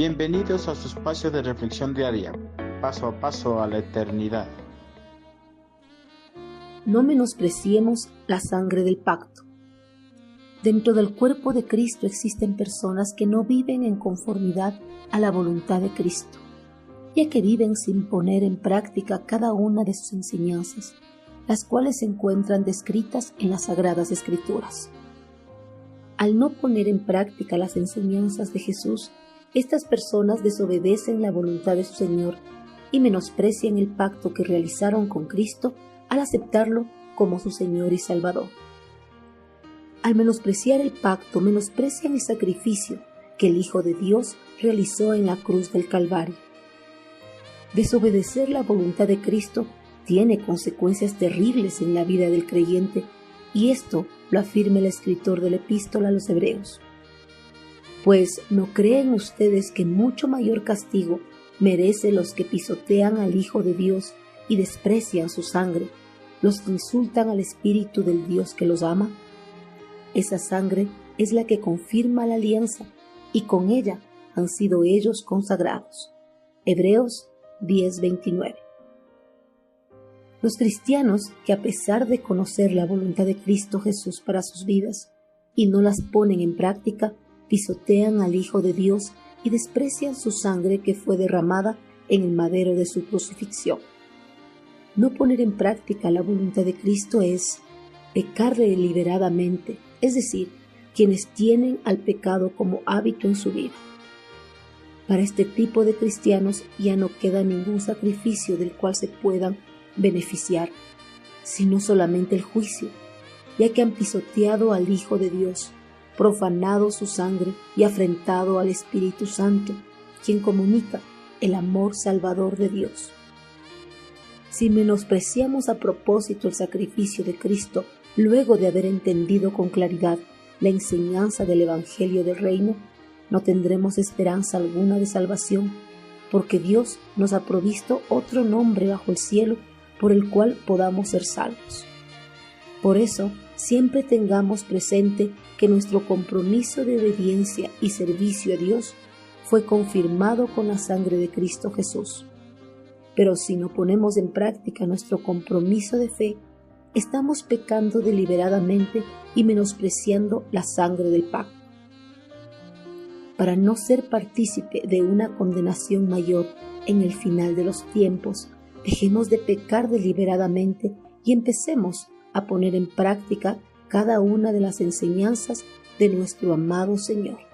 Bienvenidos a su espacio de reflexión diaria, paso a paso a la eternidad. No menospreciemos la sangre del pacto. Dentro del cuerpo de Cristo existen personas que no viven en conformidad a la voluntad de Cristo, ya que viven sin poner en práctica cada una de sus enseñanzas, las cuales se encuentran descritas en las Sagradas Escrituras. Al no poner en práctica las enseñanzas de Jesús, estas personas desobedecen la voluntad de su Señor y menosprecian el pacto que realizaron con Cristo al aceptarlo como su Señor y Salvador. Al menospreciar el pacto, menosprecian el sacrificio que el Hijo de Dios realizó en la cruz del Calvario. Desobedecer la voluntad de Cristo tiene consecuencias terribles en la vida del creyente y esto lo afirma el escritor de la epístola a los Hebreos. Pues no creen ustedes que mucho mayor castigo merece los que pisotean al Hijo de Dios y desprecian su sangre, los que insultan al Espíritu del Dios que los ama. Esa sangre es la que confirma la alianza y con ella han sido ellos consagrados. Hebreos 10:29. Los cristianos que a pesar de conocer la voluntad de Cristo Jesús para sus vidas y no las ponen en práctica, pisotean al Hijo de Dios y desprecian su sangre que fue derramada en el madero de su crucifixión. No poner en práctica la voluntad de Cristo es pecar deliberadamente, es decir, quienes tienen al pecado como hábito en su vida. Para este tipo de cristianos ya no queda ningún sacrificio del cual se puedan beneficiar, sino solamente el juicio, ya que han pisoteado al Hijo de Dios, profanado su sangre y afrentado al Espíritu Santo, quien comunica el amor salvador de Dios. Si menospreciamos a propósito el sacrificio de Cristo luego de haber entendido con claridad la enseñanza del Evangelio del Reino, no tendremos esperanza alguna de salvación, porque Dios nos ha provisto otro nombre bajo el cielo por el cual podamos ser salvos. Por eso, siempre tengamos presente que nuestro compromiso de obediencia y servicio a Dios fue confirmado con la sangre de Cristo Jesús. Pero si no ponemos en práctica nuestro compromiso de fe, estamos pecando deliberadamente y menospreciando la sangre del pacto. Para no ser partícipe de una condenación mayor en el final de los tiempos, dejemos de pecar deliberadamente y empecemos a poner en práctica cada una de las enseñanzas de nuestro amado Señor.